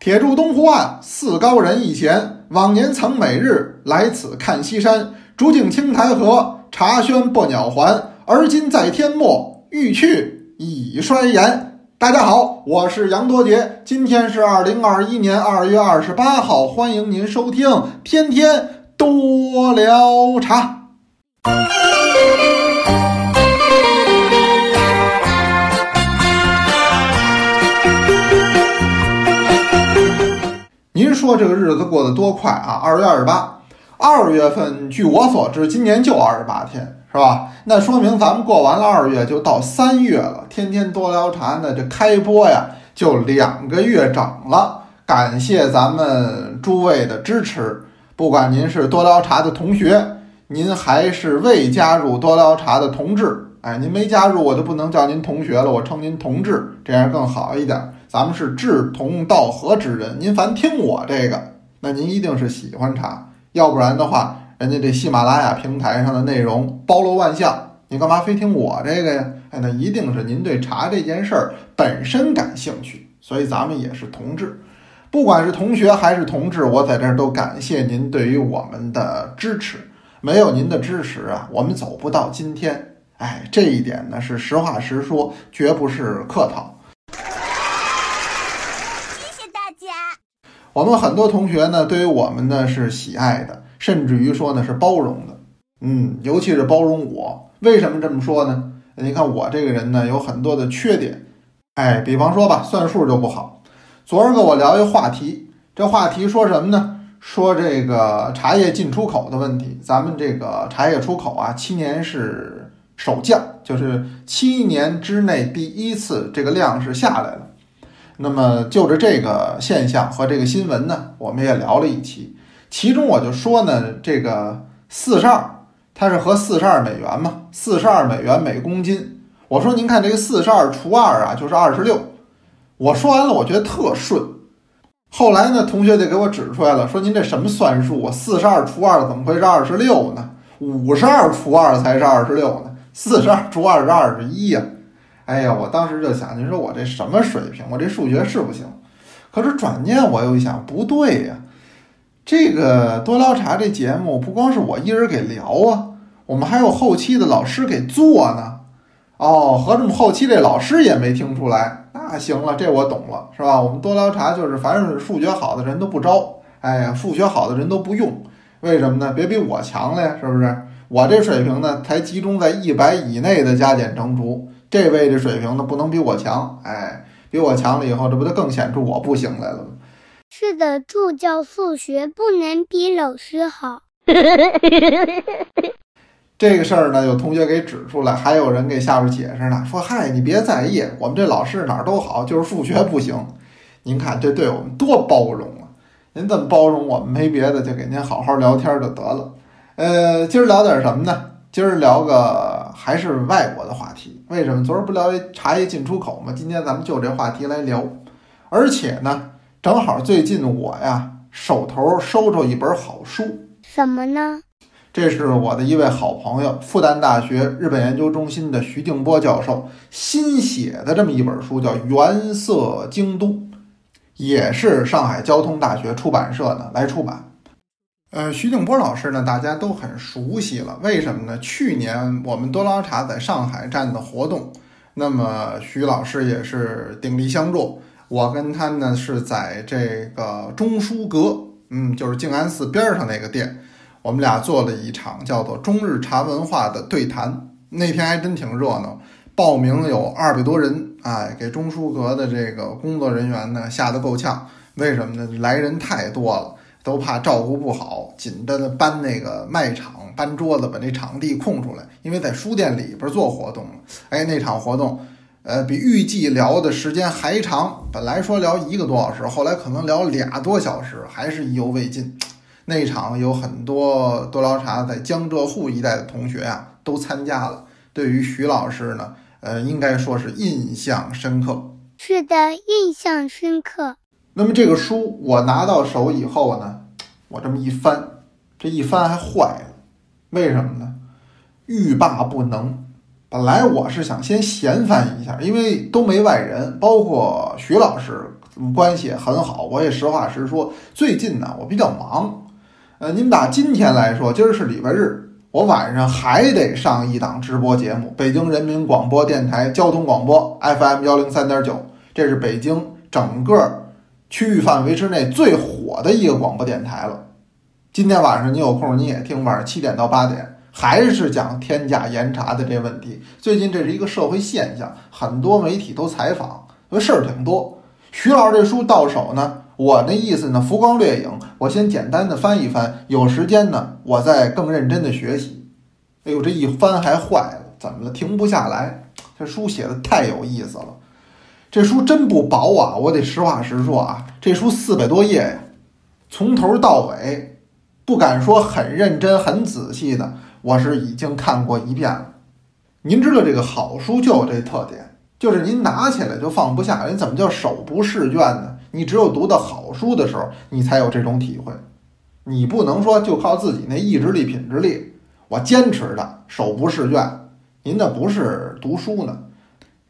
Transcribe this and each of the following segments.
铁柱东湖岸，四高人一闲。往年曾每日来此看西山，竹径青苔河，茶轩薄鸟环。而今在天末，欲去已衰颜。大家好，我是杨多杰，今天是二零二一年二月二十八号，欢迎您收听《天天多聊茶》。说这个日子过得多快啊！二月二十八，二月份，据我所知，今年就二十八天，是吧？那说明咱们过完了二月，就到三月了。天天多聊茶呢，这开播呀，就两个月整了。感谢咱们诸位的支持，不管您是多聊茶的同学，您还是未加入多聊茶的同志，哎，您没加入，我就不能叫您同学了，我称您同志，这样更好一点。咱们是志同道合之人，您凡听我这个，那您一定是喜欢茶，要不然的话，人家这喜马拉雅平台上的内容包罗万象，你干嘛非听我这个呀？哎，那一定是您对茶这件事儿本身感兴趣，所以咱们也是同志，不管是同学还是同志，我在这儿都感谢您对于我们的支持，没有您的支持啊，我们走不到今天。哎，这一点呢是实话实说，绝不是客套。谢谢大家我们很多同学呢，对于我们呢是喜爱的，甚至于说呢是包容的，嗯，尤其是包容我。为什么这么说呢？你看我这个人呢有很多的缺点，哎，比方说吧，算数就不好。昨儿跟我聊一话题，这话题说什么呢？说这个茶叶进出口的问题。咱们这个茶叶出口啊，七年是首降，就是七年之内第一次这个量是下来了。那么就着这个现象和这个新闻呢，我们也聊了一期。其中我就说呢，这个四十二，它是合四十二美元嘛，四十二美元每公斤。我说您看这个四十二除二啊，就是二十六。我说完了，我觉得特顺。后来呢，同学就给我指出来了，说您这什么算术啊？四十二除二怎么会是二十六呢？五十二除二才是二十六呢，四十二除二是二十一呀。哎呀，我当时就想，你说我这什么水平？我这数学是不行。可是转念我又一想，不对呀，这个多聊茶这节目不光是我一人给聊啊，我们还有后期的老师给做呢。哦，合着我们后期这老师也没听出来。那行了，这我懂了，是吧？我们多聊茶就是凡是数学好的人都不招，哎呀，数学好的人都不用。为什么呢？别比我强了呀，是不是？我这水平呢，才集中在一百以内的加减乘除。这位的水平呢，不能比我强，哎，比我强了以后，这不就更显出我不行来了吗？是的，助教数学不能比老师好。这个事儿呢，有同学给指出来，还有人给下边解释呢，说：“嗨，你别在意，我们这老师哪儿都好，就是数学不行。”您看这对我们多包容啊！您这么包容我们，没别的，就给您好好聊天就得了。呃，今儿聊点什么呢？今儿聊个还是外国的话题，为什么？昨儿不聊茶叶进出口吗？今天咱们就这话题来聊。而且呢，正好最近我呀手头收着一本好书，什么呢？这是我的一位好朋友，复旦大学日本研究中心的徐静波教授新写的这么一本书，叫《原色京都》，也是上海交通大学出版社呢来出版。呃，徐静波老师呢，大家都很熟悉了。为什么呢？去年我们多捞茶在上海站的活动，那么徐老师也是鼎力相助。我跟他呢是在这个中书阁，嗯，就是静安寺边上那个店，我们俩做了一场叫做“中日茶文化”的对谈。那天还真挺热闹，报名有二百多人，哎，给中书阁的这个工作人员呢吓得够呛。为什么呢？来人太多了。都怕照顾不好，紧着搬那个卖场，搬桌子，把那场地空出来。因为在书店里边做活动哎，那场活动，呃，比预计聊的时间还长。本来说聊一个多小时，后来可能聊俩多小时，还是意犹未尽。那场有很多多聊茶在江浙沪一带的同学啊，都参加了。对于徐老师呢，呃，应该说是印象深刻。是的，印象深刻。那么这个书我拿到手以后呢，我这么一翻，这一翻还坏了，为什么呢？欲罢不能。本来我是想先闲翻一下，因为都没外人，包括徐老师关系也很好。我也实话实说，最近呢我比较忙。呃，您打今天来说，今儿是礼拜日，我晚上还得上一档直播节目，北京人民广播电台交通广播 FM 幺零三点九，这是北京整个区域范围之内最火的一个广播电台了。今天晚上你有空你也听，晚上七点到八点。还是讲天价严查的这问题。最近这是一个社会现象，很多媒体都采访，因为事儿挺多。徐老师这书到手呢，我那意思呢，浮光掠影，我先简单的翻一翻，有时间呢，我再更认真的学习。哎呦，这一翻还坏了，怎么了？停不下来。这书写的太有意思了，这书真不薄啊！我得实话实说啊，这书四百多页呀，从头到尾，不敢说很认真、很仔细的。我是已经看过一遍了。您知道这个好书就有这特点，就是您拿起来就放不下。人怎么叫手不释卷呢？你只有读到好书的时候，你才有这种体会。你不能说就靠自己那意志力、品质力，我坚持的手不释卷。您那不是读书呢，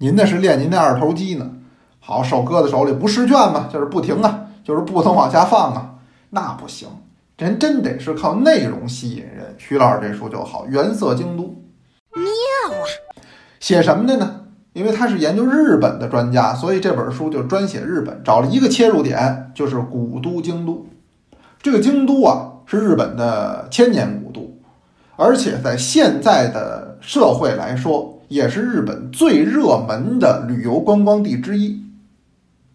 您那是练您那二头肌呢。好，手搁在手里不试卷嘛，就是不停啊，就是不能往下放啊，那不行。人真得是靠内容吸引人。徐老师这书就好，《原色京都》妙啊！写什么的呢？因为他是研究日本的专家，所以这本书就专写日本，找了一个切入点，就是古都京都。这个京都啊，是日本的千年古都，而且在现在的社会来说，也是日本最热门的旅游观光地之一。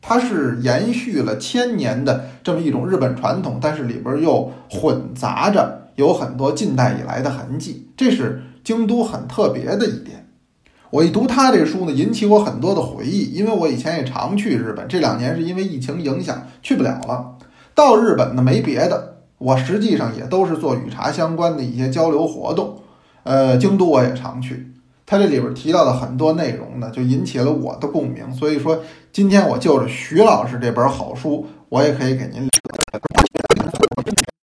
它是延续了千年的这么一种日本传统，但是里边又混杂着有很多近代以来的痕迹，这是京都很特别的一点。我一读他这书呢，引起我很多的回忆，因为我以前也常去日本，这两年是因为疫情影响去不了了。到日本呢没别的，我实际上也都是做与茶相关的一些交流活动。呃，京都我也常去。他这里边提到的很多内容呢，就引起了我的共鸣。所以说，今天我就着徐老师这本好书，我也可以给您。